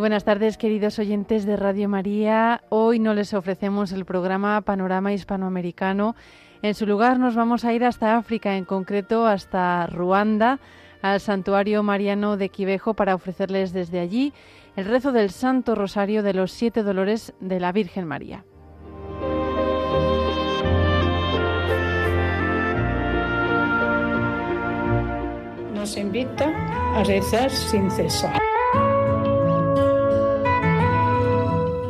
buenas tardes, queridos oyentes de Radio María. Hoy no les ofrecemos el programa Panorama Hispanoamericano. En su lugar nos vamos a ir hasta África, en concreto hasta Ruanda, al santuario mariano de Quivejo, para ofrecerles desde allí el rezo del Santo Rosario de los Siete Dolores de la Virgen María. Nos invita a rezar sin cesar.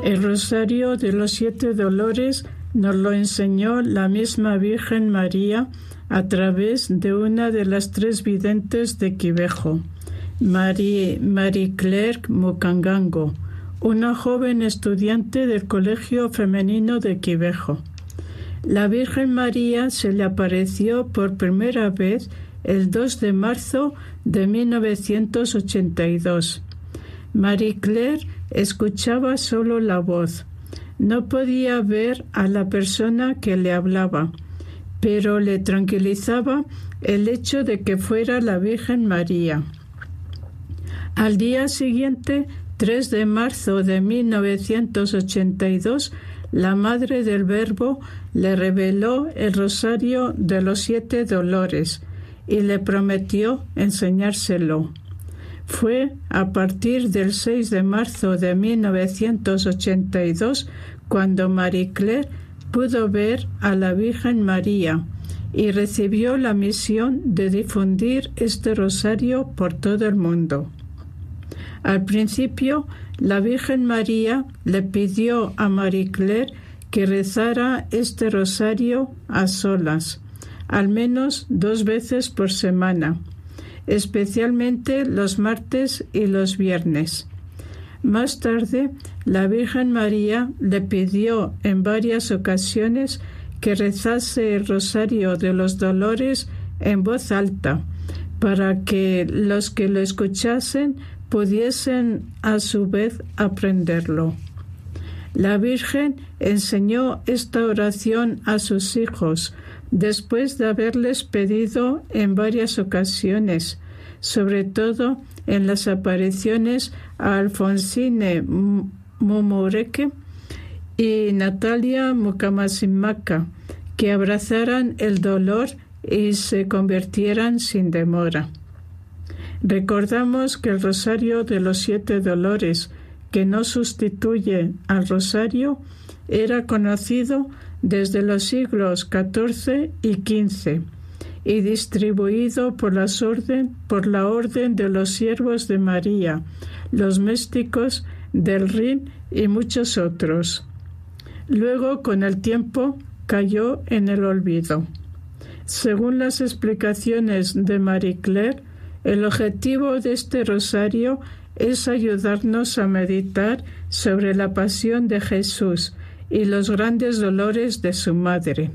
El rosario de los siete dolores nos lo enseñó la misma Virgen María a través de una de las tres videntes de Quivejo, Marie, Marie Claire Mukangango, una joven estudiante del Colegio Femenino de Quivejo. La Virgen María se le apareció por primera vez el 2 de marzo de 1982. Marie Claire escuchaba solo la voz. No podía ver a la persona que le hablaba, pero le tranquilizaba el hecho de que fuera la Virgen María. Al día siguiente, 3 de marzo de 1982, la Madre del Verbo le reveló el rosario de los siete dolores y le prometió enseñárselo. Fue a partir del 6 de marzo de 1982 cuando Marie Claire pudo ver a la Virgen María y recibió la misión de difundir este rosario por todo el mundo. Al principio, la Virgen María le pidió a Marie Claire que rezara este rosario a solas, al menos dos veces por semana especialmente los martes y los viernes. Más tarde, la Virgen María le pidió en varias ocasiones que rezase el rosario de los dolores en voz alta, para que los que lo escuchasen pudiesen a su vez aprenderlo. La Virgen enseñó esta oración a sus hijos, después de haberles pedido en varias ocasiones, sobre todo en las apariciones a Alfonsine Momoreke y Natalia Mukamasimaka, que abrazaran el dolor y se convirtieran sin demora. Recordamos que el rosario de los siete dolores, que no sustituye al rosario, era conocido desde los siglos XIV y XV y distribuido por, orden, por la orden de los siervos de María, los místicos del Rin y muchos otros. Luego, con el tiempo, cayó en el olvido. Según las explicaciones de Marie Claire, el objetivo de este rosario es ayudarnos a meditar sobre la pasión de Jesús y los grandes dolores de su madre.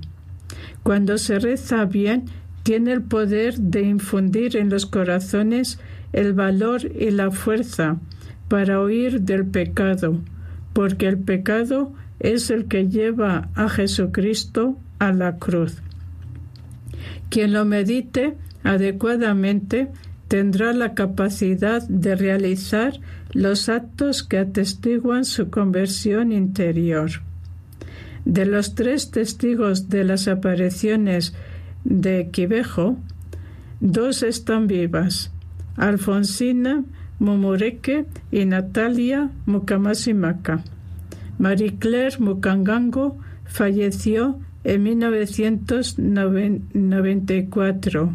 Cuando se reza bien, tiene el poder de infundir en los corazones el valor y la fuerza para huir del pecado, porque el pecado es el que lleva a Jesucristo a la cruz. Quien lo medite adecuadamente tendrá la capacidad de realizar los actos que atestiguan su conversión interior. De los tres testigos de las apariciones de Quivejo, dos están vivas, Alfonsina Momoreke y Natalia Mukamasimaka. Marie Claire Mukangango falleció en 1994,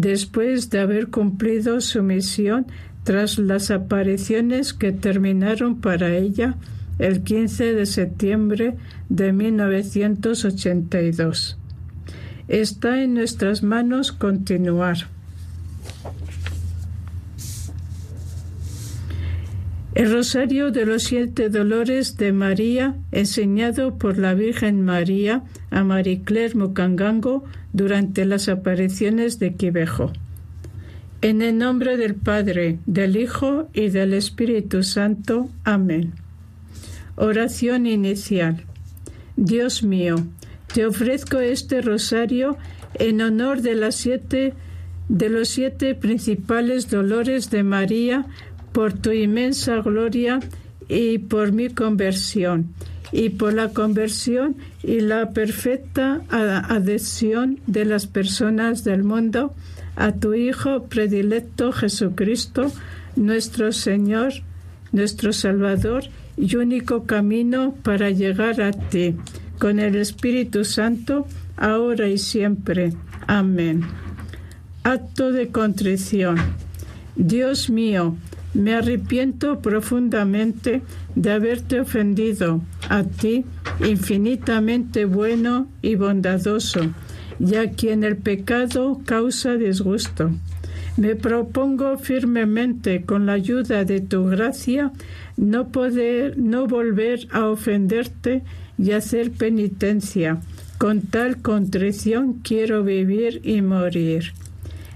después de haber cumplido su misión tras las apariciones que terminaron para ella el 15 de septiembre de 1982. Está en nuestras manos continuar. El Rosario de los Siete Dolores de María, enseñado por la Virgen María a Marie Claire durante las apariciones de Quivejo. En el nombre del Padre, del Hijo y del Espíritu Santo. Amén. Oración inicial. Dios mío, te ofrezco este rosario en honor de las siete de los siete principales dolores de María por tu inmensa gloria y por mi conversión, y por la conversión y la perfecta adhesión de las personas del mundo a tu Hijo predilecto Jesucristo, nuestro Señor, nuestro Salvador y único camino para llegar a ti, con el Espíritu Santo, ahora y siempre. Amén. Acto de contrición. Dios mío, me arrepiento profundamente de haberte ofendido a ti, infinitamente bueno y bondadoso, ya quien el pecado causa disgusto. Me propongo firmemente, con la ayuda de tu gracia, no poder, no volver a ofenderte y hacer penitencia. Con tal contrición quiero vivir y morir.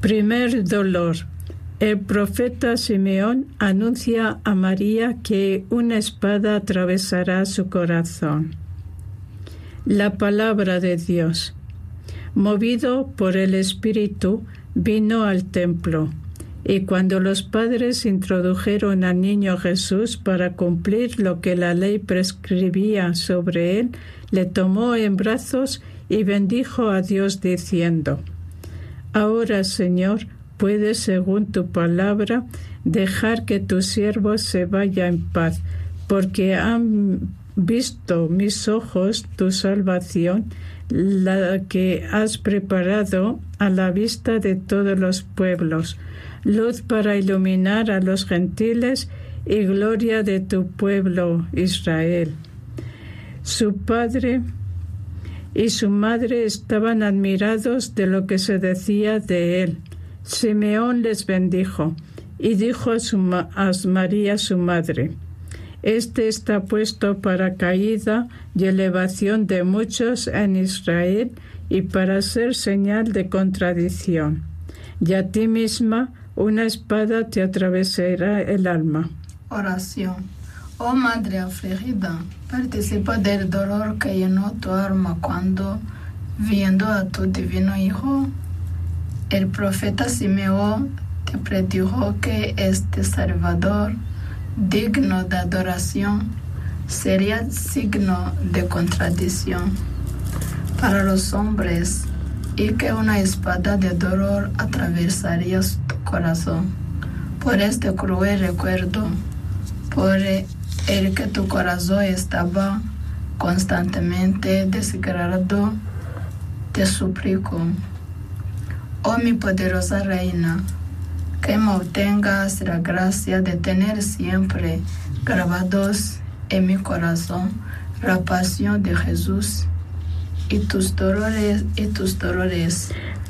Primer dolor. El profeta Simeón anuncia a María que una espada atravesará su corazón. La palabra de Dios. Movido por el Espíritu, vino al templo. Y cuando los padres introdujeron al niño Jesús para cumplir lo que la ley prescribía sobre él, le tomó en brazos y bendijo a Dios diciendo, Ahora, Señor, puedes, según tu palabra, dejar que tu siervo se vaya en paz, porque han visto mis ojos tu salvación, la que has preparado a la vista de todos los pueblos, luz para iluminar a los gentiles y gloria de tu pueblo Israel. Su padre y su madre estaban admirados de lo que se decía de él. Simeón les bendijo y dijo a, su a María su madre, Este está puesto para caída y elevación de muchos en Israel y para ser señal de contradicción. Y a ti misma una espada te atravesará el alma. Oración. Oh Madre afligida, participa del dolor que llenó tu alma cuando, viendo a tu divino Hijo, el profeta Simeón te predijo que este Salvador, digno de adoración, sería signo de contradicción para los hombres y que una espada de dolor atravesaría tu corazón. Por este cruel recuerdo, por el que tu corazón estaba constantemente desgarrado, te suplico, oh mi poderosa reina, que me la gracia de tener siempre grabados en mi corazón la pasión de Jesús y tus dolores y tus dolores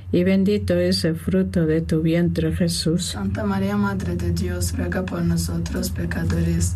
y bendito es el fruto de tu vientre Jesús. Santa María, Madre de Dios, ruega por nosotros pecadores,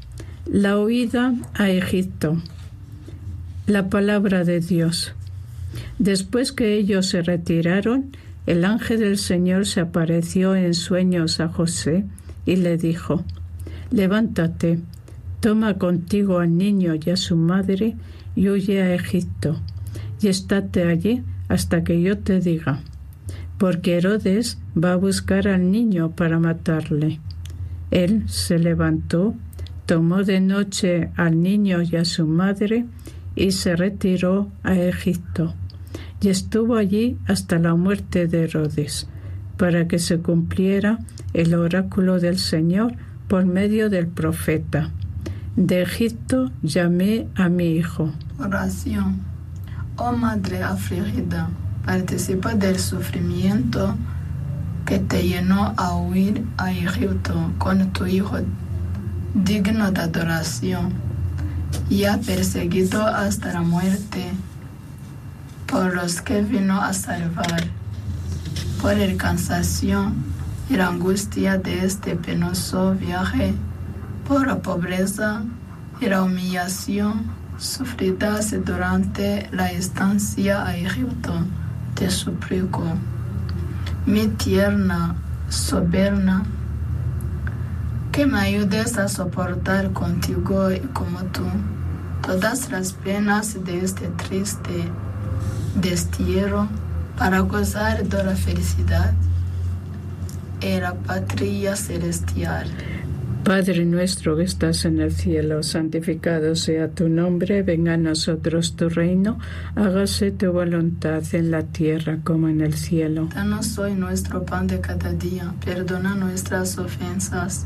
la huida a Egipto. La palabra de Dios. Después que ellos se retiraron, el ángel del Señor se apareció en sueños a José y le dijo, Levántate, toma contigo al niño y a su madre y huye a Egipto, y estate allí hasta que yo te diga, porque Herodes va a buscar al niño para matarle. Él se levantó, tomó de noche al niño y a su madre y se retiró a Egipto y estuvo allí hasta la muerte de Herodes, para que se cumpliera el oráculo del Señor por medio del profeta. De Egipto llamé a mi hijo. Oración. Oh Madre afligida, participa del sufrimiento que te llenó a huir a Egipto con tu hijo digno de adoración, ya perseguido hasta la muerte por los que vino a salvar, por el cansancio y la angustia de este penoso viaje, por la pobreza y la humillación sufridas durante la estancia a Egipto, te suplico, mi tierna, soberana, que me ayudes a soportar contigo y como tú todas las penas de este triste destierro para gozar de la felicidad y la patria celestial. Padre nuestro que estás en el cielo, santificado sea tu nombre, venga a nosotros tu reino, hágase tu voluntad en la tierra como en el cielo. Danos hoy nuestro pan de cada día, perdona nuestras ofensas,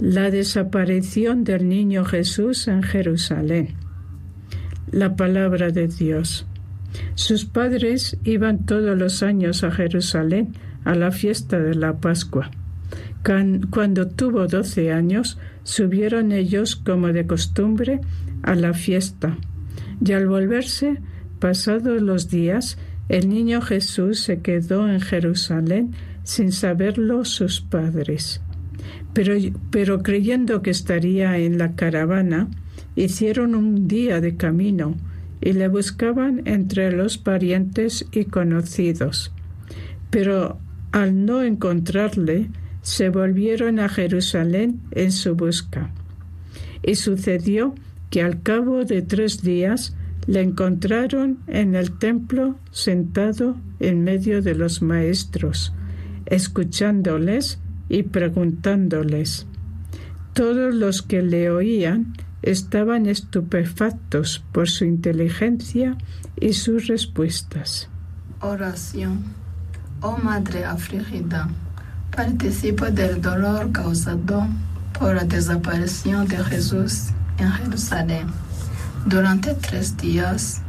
la desaparición del niño Jesús en Jerusalén. La palabra de Dios. Sus padres iban todos los años a Jerusalén a la fiesta de la Pascua. Cuando tuvo doce años, subieron ellos como de costumbre a la fiesta. Y al volverse, pasados los días, el niño Jesús se quedó en Jerusalén sin saberlo sus padres. Pero, creyendo que estaría en la caravana, hicieron un día de camino y le buscaban entre los parientes y conocidos. Pero al no encontrarle, se volvieron a Jerusalén en su busca. Y sucedió que al cabo de tres días le encontraron en el templo sentado en medio de los maestros, escuchándoles y preguntándoles. Todos los que le oían estaban estupefactos por su inteligencia y sus respuestas. Oración. Oh Madre afligida, participo del dolor causado por la desaparición de Jesús en Jerusalén. Durante tres días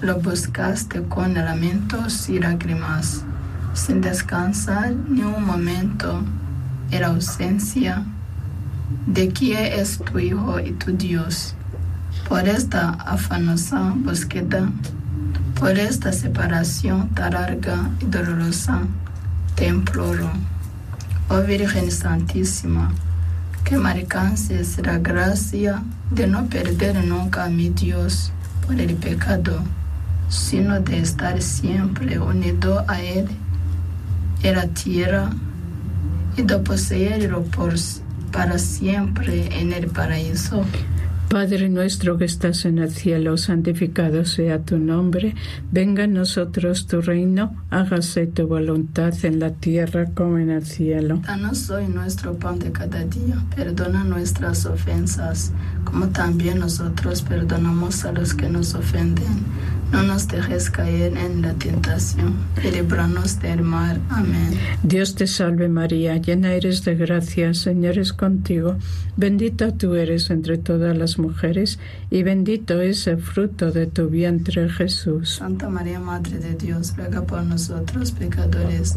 lo buscaste con lamentos y lágrimas, sin descansar ni un momento en la ausencia de quién es tu Hijo y tu Dios. Por esta afanosa búsqueda, por esta separación tan larga y dolorosa, te imploro, oh Virgen Santísima, que me la gracia de no perder nunca a mi Dios por el pecado, sino de estar siempre unido a Él en la tierra y de poseerlo por para siempre en el paraíso. Padre nuestro que estás en el cielo, santificado sea tu nombre, venga a nosotros tu reino, hágase tu voluntad en la tierra como en el cielo. Danos hoy nuestro pan de cada día, perdona nuestras ofensas, como también nosotros perdonamos a los que nos ofenden. No nos dejes caer en la tentación, y líbranos del mal. Amén. Dios te salve María, llena eres de gracia, Señor es contigo, bendita tú eres entre todas las mujeres, y bendito es el fruto de tu vientre Jesús. Santa María, Madre de Dios, ruega por nosotros pecadores,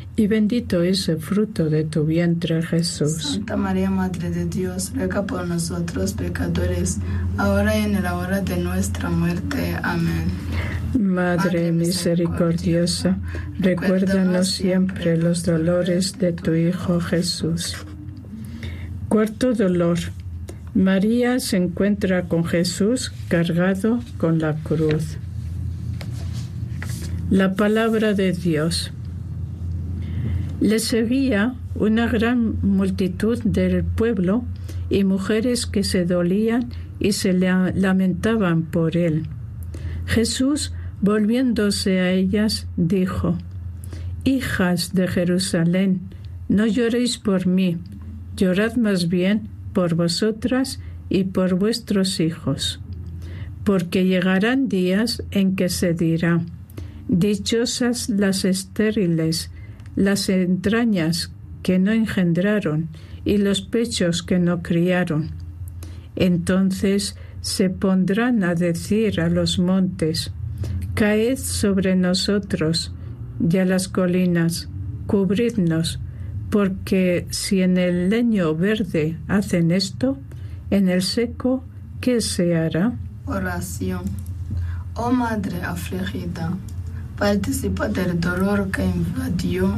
y bendito es el fruto de tu vientre Jesús. Santa María, Madre de Dios, ruega por nosotros pecadores, ahora y en la hora de nuestra muerte. Amén. Madre misericordiosa, recuérdanos siempre los dolores de tu Hijo Jesús. Cuarto dolor. María se encuentra con Jesús cargado con la cruz. La palabra de Dios. Le seguía una gran multitud del pueblo y mujeres que se dolían y se lamentaban por él. Jesús, volviéndose a ellas, dijo, Hijas de Jerusalén, no lloréis por mí, llorad más bien por vosotras y por vuestros hijos, porque llegarán días en que se dirá, Dichosas las estériles, las entrañas que no engendraron y los pechos que no criaron. Entonces se pondrán a decir a los montes, Caed sobre nosotros, y a las colinas, cubridnos, porque si en el leño verde hacen esto, en el seco, ¿qué se hará? Oración. Oh Madre afligida, participa del dolor que invadió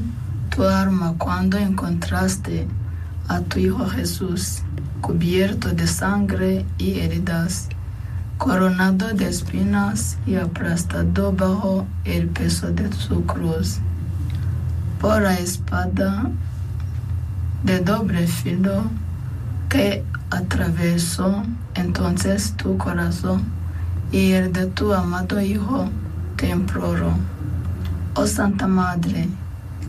tu alma cuando encontraste a tu Hijo Jesús cubierto de sangre y heridas, coronado de espinas y aplastado bajo el peso de su cruz. Por la espada de doble filo que atravesó entonces tu corazón y el de tu amado Hijo, te imploro. Oh Santa Madre,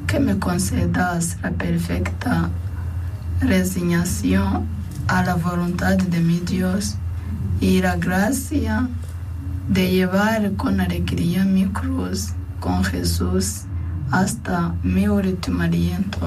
que me concedas la perfecta resignación a la voluntad de mi Dios y la gracia de llevar con alegría mi cruz con Jesús hasta mi último aliento.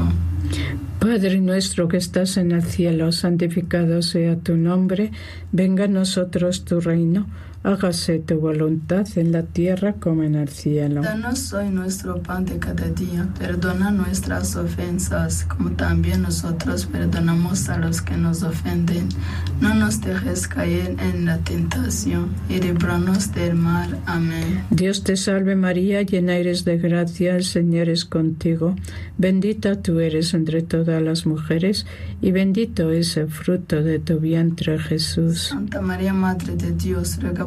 Padre nuestro que estás en el cielo, santificado sea tu nombre, venga a nosotros tu reino hágase tu voluntad en la tierra como en el cielo. Danos hoy nuestro pan de cada día, perdona nuestras ofensas, como también nosotros perdonamos a los que nos ofenden. No nos dejes caer en la tentación y líbranos del mal. Amén. Dios te salve María, llena eres de gracia, el Señor es contigo. Bendita tú eres entre todas las mujeres, y bendito es el fruto de tu vientre Jesús. Santa María, Madre de Dios, ruega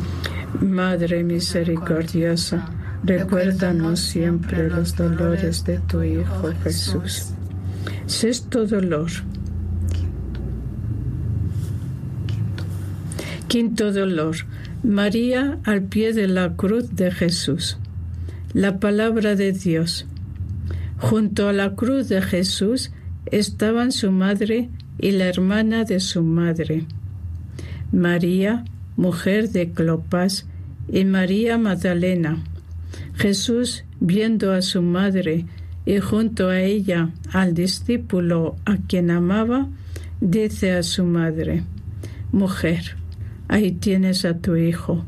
Madre misericordiosa, recuérdanos siempre los dolores de tu Hijo Jesús. Sexto dolor. Quinto dolor. María al pie de la cruz de Jesús. La palabra de Dios. Junto a la cruz de Jesús estaban su madre y la hermana de su madre. María, mujer de Clopas, y María Magdalena. Jesús, viendo a su madre y junto a ella al discípulo a quien amaba, dice a su madre, Mujer, ahí tienes a tu hijo.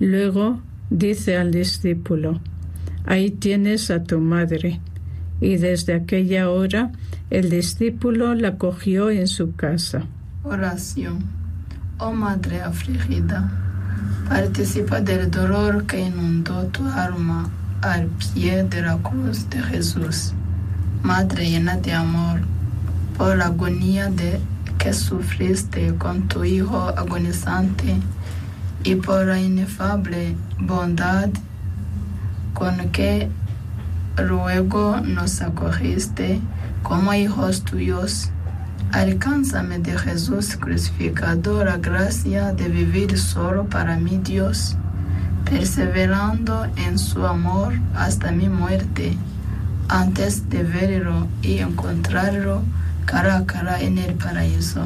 Luego dice al discípulo, ahí tienes a tu madre. Y desde aquella hora el discípulo la cogió en su casa. Oración. Oh Madre afligida, participa del dolor que inundó tu alma al pie de la cruz de Jesús. Madre llena de amor, por la agonía de que sufriste con tu Hijo agonizante y por la inefable bondad con que luego nos acogiste como hijos tuyos. Alcánzame de Jesús crucificado la gracia de vivir solo para mi Dios, perseverando en su amor hasta mi muerte, antes de verlo y encontrarlo cara a cara en el paraíso.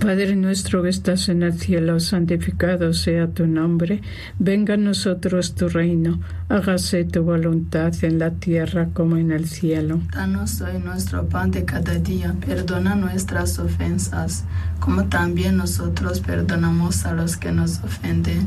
Padre nuestro que estás en el cielo, santificado sea tu nombre, venga a nosotros tu reino, hágase tu voluntad en la tierra como en el cielo. Danos hoy nuestro pan de cada día, perdona nuestras ofensas, como también nosotros perdonamos a los que nos ofenden.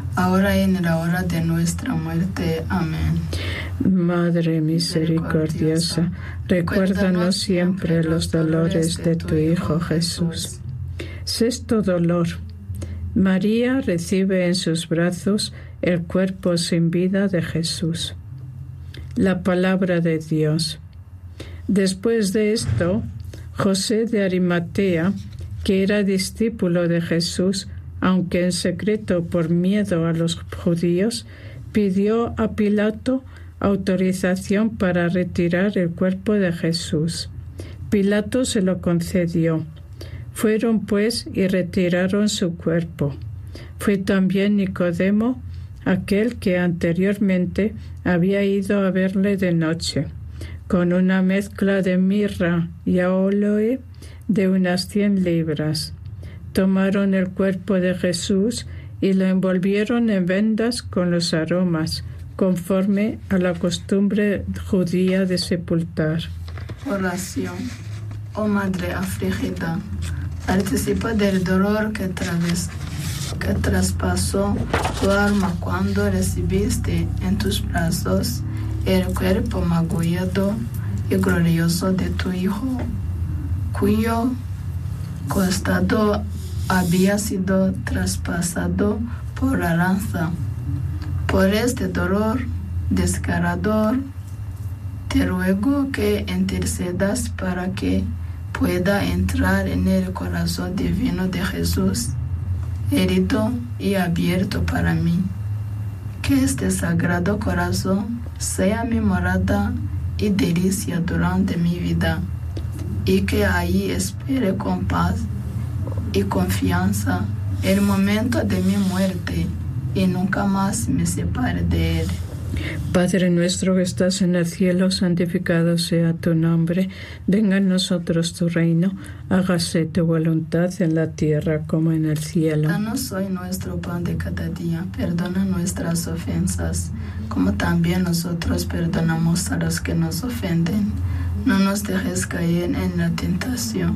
ahora y en la hora de nuestra muerte. Amén. Madre misericordiosa, recuérdanos siempre los dolores de tu Hijo Jesús. Sexto dolor. María recibe en sus brazos el cuerpo sin vida de Jesús. La palabra de Dios. Después de esto, José de Arimatea, que era discípulo de Jesús, aunque en secreto por miedo a los judíos, pidió a Pilato autorización para retirar el cuerpo de Jesús. Pilato se lo concedió. Fueron pues y retiraron su cuerpo. Fue también Nicodemo, aquel que anteriormente había ido a verle de noche, con una mezcla de mirra y aloe de unas cien libras. Tomaron el cuerpo de Jesús y lo envolvieron en vendas con los aromas, conforme a la costumbre judía de sepultar. Oración. Oh Madre afligida, participa del dolor que, que traspasó tu alma cuando recibiste en tus brazos el cuerpo magullado y glorioso de tu Hijo, cuyo costado había sido traspasado por la lanza. Por este dolor descarador, te ruego que intercedas para que pueda entrar en el corazón divino de Jesús, herido y abierto para mí. Que este sagrado corazón sea mi morada y delicia durante mi vida, y que ahí espere con paz y confianza el momento de mi muerte y nunca más me separe de él. Padre nuestro que estás en el cielo, santificado sea tu nombre, venga a nosotros tu reino, hágase tu voluntad en la tierra como en el cielo. Danos hoy nuestro pan de cada día, perdona nuestras ofensas, como también nosotros perdonamos a los que nos ofenden. No nos dejes caer en la tentación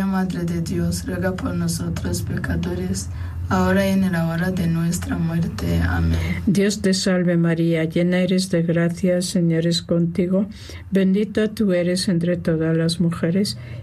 Madre de Dios, ruega por nosotros pecadores, ahora y en la hora de nuestra muerte. Amén. Dios te salve María, llena eres de gracia, Señor es contigo, bendita tú eres entre todas las mujeres,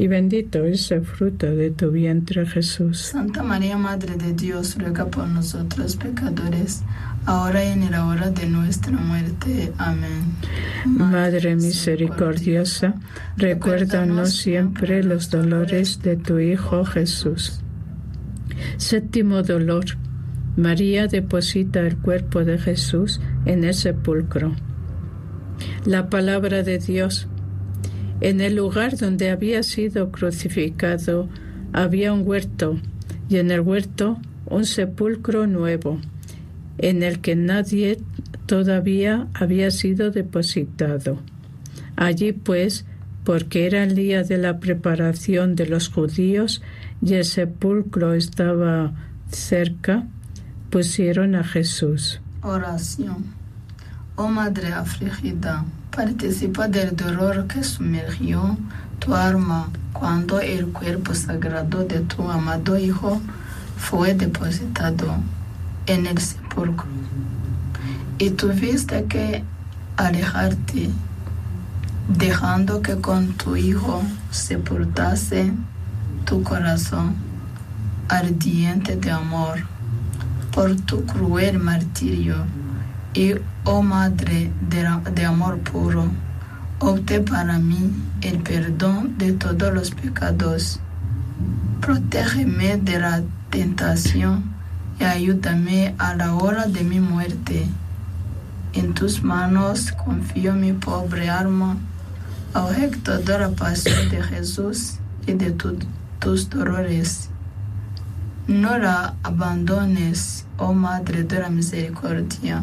y bendito es el fruto de tu vientre Jesús. Santa María, Madre de Dios, ruega por nosotros pecadores, ahora y en la hora de nuestra muerte. Amén. Madre misericordiosa, recuérdanos siempre los dolores de tu Hijo Jesús. Séptimo dolor. María deposita el cuerpo de Jesús en el sepulcro. La palabra de Dios. En el lugar donde había sido crucificado había un huerto y en el huerto un sepulcro nuevo, en el que nadie todavía había sido depositado. Allí pues, porque era el día de la preparación de los judíos y el sepulcro estaba cerca, pusieron a Jesús. Oración. Oh Madre afligida, participa del dolor que sumergió tu alma cuando el cuerpo sagrado de tu amado Hijo fue depositado en el sepulcro. Y tuviste que alejarte, dejando que con tu Hijo sepultase tu corazón ardiente de amor por tu cruel martirio. Y, oh Madre de, amor puro, opte para mí el perdón de todos los pecados. Protégeme de la tentación y ayúdame a la hora de mi muerte. En tus manos confío mi pobre alma, objeto de la pasión de Jesús y de tu, tus dolores. No la abandones, oh Madre de la Misericordia,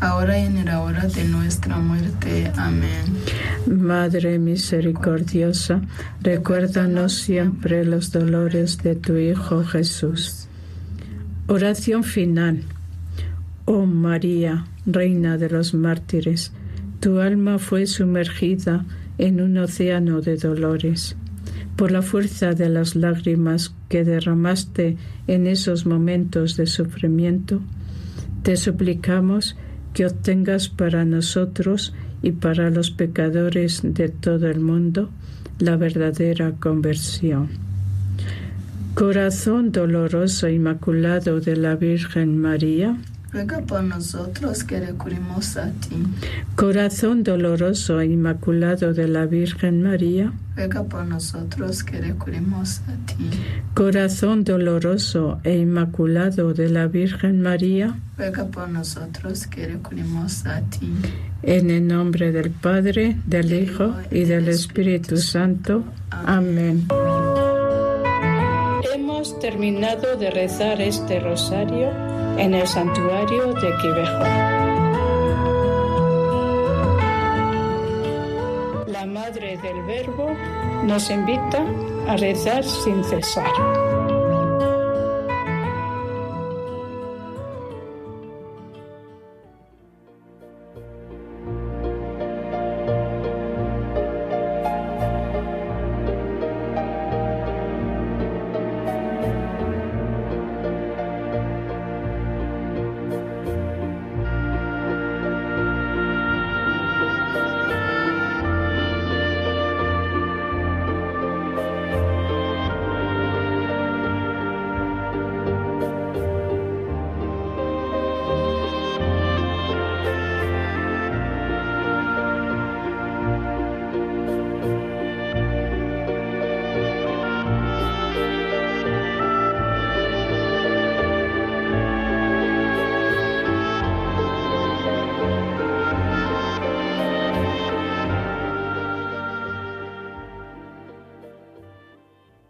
ahora y en la hora de nuestra muerte. Amén. Madre misericordiosa, recuérdanos siempre los dolores de tu Hijo Jesús. Oración final. Oh María, Reina de los mártires, tu alma fue sumergida en un océano de dolores. Por la fuerza de las lágrimas que derramaste en esos momentos de sufrimiento, te suplicamos que obtengas para nosotros y para los pecadores de todo el mundo la verdadera conversión. Corazón doloroso inmaculado de la Virgen María, ruega por nosotros que recurrimos a ti. Corazón doloroso e inmaculado de la Virgen María, ruega por nosotros que recurrimos a ti. Corazón doloroso e inmaculado de la Virgen María, ruega por nosotros que recurrimos a ti. En el nombre del Padre, del Hijo y del Espíritu Santo. Amén. Terminado de rezar este rosario en el santuario de Quivejo. La Madre del Verbo nos invita a rezar sin cesar.